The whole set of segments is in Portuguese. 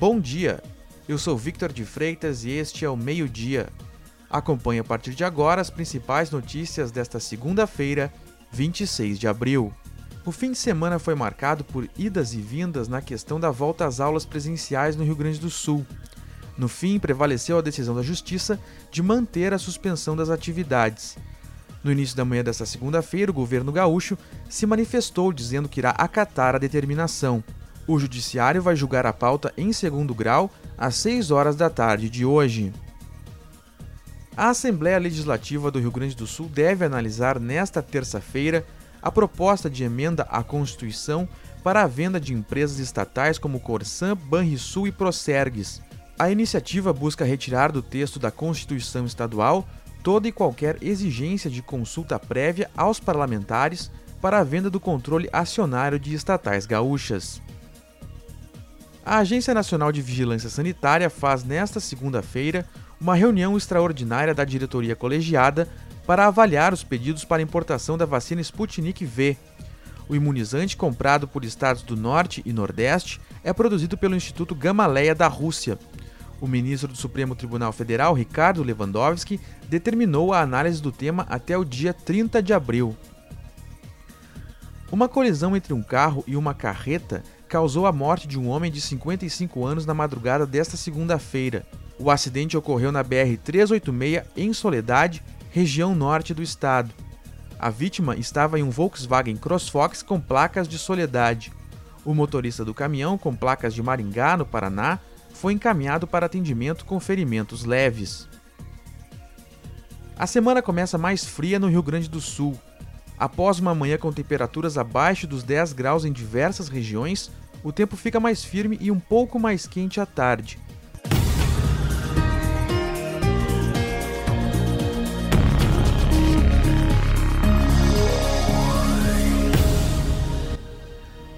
Bom dia, eu sou Victor de Freitas e este é o Meio Dia. Acompanhe a partir de agora as principais notícias desta segunda-feira, 26 de abril. O fim de semana foi marcado por idas e vindas na questão da volta às aulas presenciais no Rio Grande do Sul. No fim, prevaleceu a decisão da Justiça de manter a suspensão das atividades. No início da manhã desta segunda-feira, o governo gaúcho se manifestou dizendo que irá acatar a determinação. O Judiciário vai julgar a pauta em segundo grau às 6 horas da tarde de hoje. A Assembleia Legislativa do Rio Grande do Sul deve analisar nesta terça-feira a proposta de emenda à Constituição para a venda de empresas estatais como Corsan, Banrisul e Procergues. A iniciativa busca retirar do texto da Constituição Estadual toda e qualquer exigência de consulta prévia aos parlamentares para a venda do controle acionário de estatais gaúchas. A Agência Nacional de Vigilância Sanitária faz nesta segunda-feira uma reunião extraordinária da diretoria colegiada para avaliar os pedidos para importação da vacina Sputnik V. O imunizante comprado por estados do Norte e Nordeste é produzido pelo Instituto Gamaleya da Rússia. O ministro do Supremo Tribunal Federal, Ricardo Lewandowski, determinou a análise do tema até o dia 30 de abril. Uma colisão entre um carro e uma carreta causou a morte de um homem de 55 anos na madrugada desta segunda-feira. O acidente ocorreu na BR-386 em Soledade, região norte do estado. A vítima estava em um Volkswagen CrossFox com placas de Soledade. O motorista do caminhão, com placas de Maringá, no Paraná, foi encaminhado para atendimento com ferimentos leves. A semana começa mais fria no Rio Grande do Sul. Após uma manhã com temperaturas abaixo dos 10 graus em diversas regiões, o tempo fica mais firme e um pouco mais quente à tarde.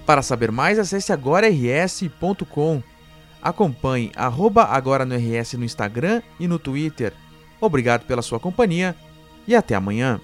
Para saber mais, acesse agora.rs.com. Acompanhe arroba agora no RS no Instagram e no Twitter. Obrigado pela sua companhia e até amanhã.